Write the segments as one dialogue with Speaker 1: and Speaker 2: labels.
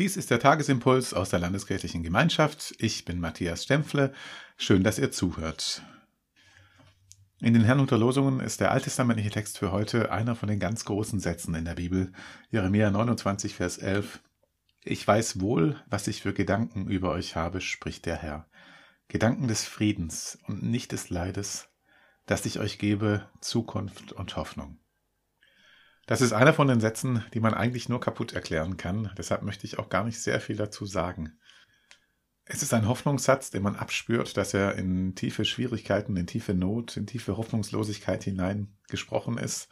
Speaker 1: Dies ist der Tagesimpuls aus der Landeskirchlichen Gemeinschaft. Ich bin Matthias Stempfle. Schön, dass ihr zuhört. In den Herrn Losungen ist der alttestamentliche Text für heute einer von den ganz großen Sätzen in der Bibel. Jeremia 29, Vers 11. Ich weiß wohl, was ich für Gedanken über euch habe, spricht der Herr. Gedanken des Friedens und nicht des Leides, dass ich euch gebe Zukunft und Hoffnung. Das ist einer von den Sätzen, die man eigentlich nur kaputt erklären kann. Deshalb möchte ich auch gar nicht sehr viel dazu sagen. Es ist ein Hoffnungssatz, den man abspürt, dass er in tiefe Schwierigkeiten, in tiefe Not, in tiefe Hoffnungslosigkeit hinein gesprochen ist.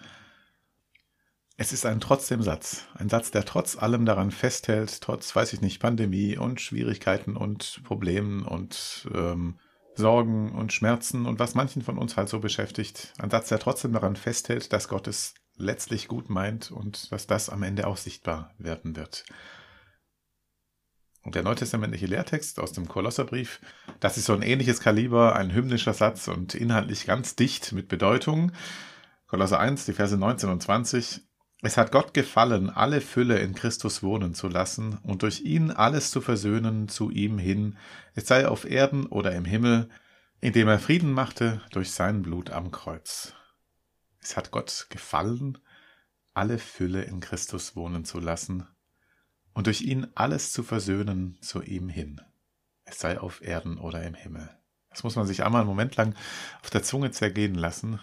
Speaker 1: Es ist ein trotzdem Satz, ein Satz, der trotz allem daran festhält, trotz, weiß ich nicht, Pandemie und Schwierigkeiten und Problemen und ähm, Sorgen und Schmerzen und was manchen von uns halt so beschäftigt. Ein Satz, der trotzdem daran festhält, dass Gott es letztlich gut meint und dass das am Ende auch sichtbar werden wird. Und der neutestamentliche Lehrtext aus dem Kolosserbrief, das ist so ein ähnliches Kaliber, ein hymnischer Satz und inhaltlich ganz dicht mit Bedeutung. Kolosser 1, die Verse 19 und 20. Es hat Gott gefallen, alle Fülle in Christus wohnen zu lassen und durch ihn alles zu versöhnen zu ihm hin, es sei auf Erden oder im Himmel, indem er Frieden machte durch sein Blut am Kreuz. Es hat Gott gefallen, alle Fülle in Christus wohnen zu lassen und durch ihn alles zu versöhnen zu ihm hin, es sei auf Erden oder im Himmel. Das muss man sich einmal einen Moment lang auf der Zunge zergehen lassen,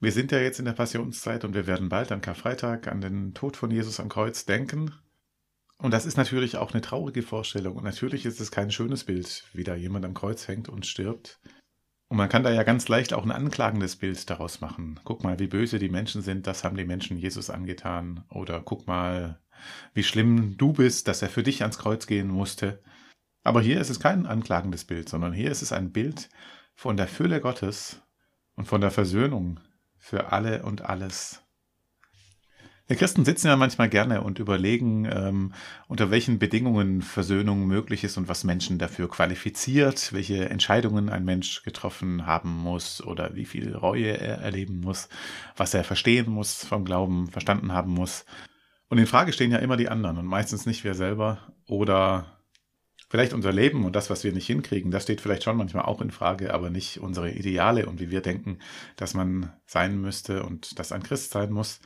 Speaker 1: wir sind ja jetzt in der Passionszeit und wir werden bald am Karfreitag an den Tod von Jesus am Kreuz denken. Und das ist natürlich auch eine traurige Vorstellung. Und natürlich ist es kein schönes Bild, wie da jemand am Kreuz hängt und stirbt. Und man kann da ja ganz leicht auch ein anklagendes Bild daraus machen. Guck mal, wie böse die Menschen sind, das haben die Menschen Jesus angetan. Oder guck mal, wie schlimm du bist, dass er für dich ans Kreuz gehen musste. Aber hier ist es kein anklagendes Bild, sondern hier ist es ein Bild von der Fülle Gottes und von der Versöhnung für alle und alles. Wir Christen sitzen ja manchmal gerne und überlegen, ähm, unter welchen Bedingungen Versöhnung möglich ist und was Menschen dafür qualifiziert, welche Entscheidungen ein Mensch getroffen haben muss oder wie viel Reue er erleben muss, was er verstehen muss vom Glauben, verstanden haben muss. Und in Frage stehen ja immer die anderen und meistens nicht wir selber oder vielleicht unser Leben und das, was wir nicht hinkriegen, das steht vielleicht schon manchmal auch in Frage, aber nicht unsere Ideale und wie wir denken, dass man sein müsste und dass ein Christ sein muss.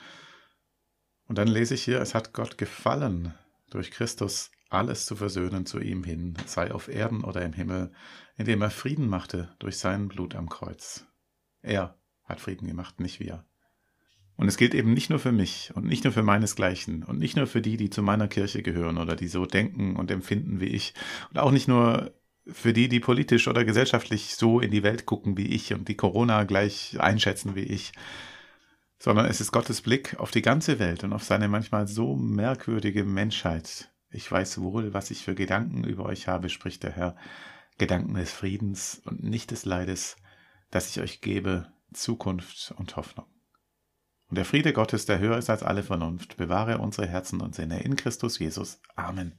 Speaker 1: Und dann lese ich hier, es hat Gott gefallen, durch Christus alles zu versöhnen zu ihm hin, sei auf Erden oder im Himmel, indem er Frieden machte durch sein Blut am Kreuz. Er hat Frieden gemacht, nicht wir. Und es gilt eben nicht nur für mich und nicht nur für meinesgleichen und nicht nur für die, die zu meiner Kirche gehören oder die so denken und empfinden wie ich und auch nicht nur für die, die politisch oder gesellschaftlich so in die Welt gucken wie ich und die Corona gleich einschätzen wie ich, sondern es ist Gottes Blick auf die ganze Welt und auf seine manchmal so merkwürdige Menschheit. Ich weiß wohl, was ich für Gedanken über euch habe, spricht der Herr, Gedanken des Friedens und nicht des Leides, dass ich euch gebe Zukunft und Hoffnung. Und der Friede Gottes, der höher ist als alle Vernunft, bewahre unsere Herzen und Sinne in Christus Jesus. Amen.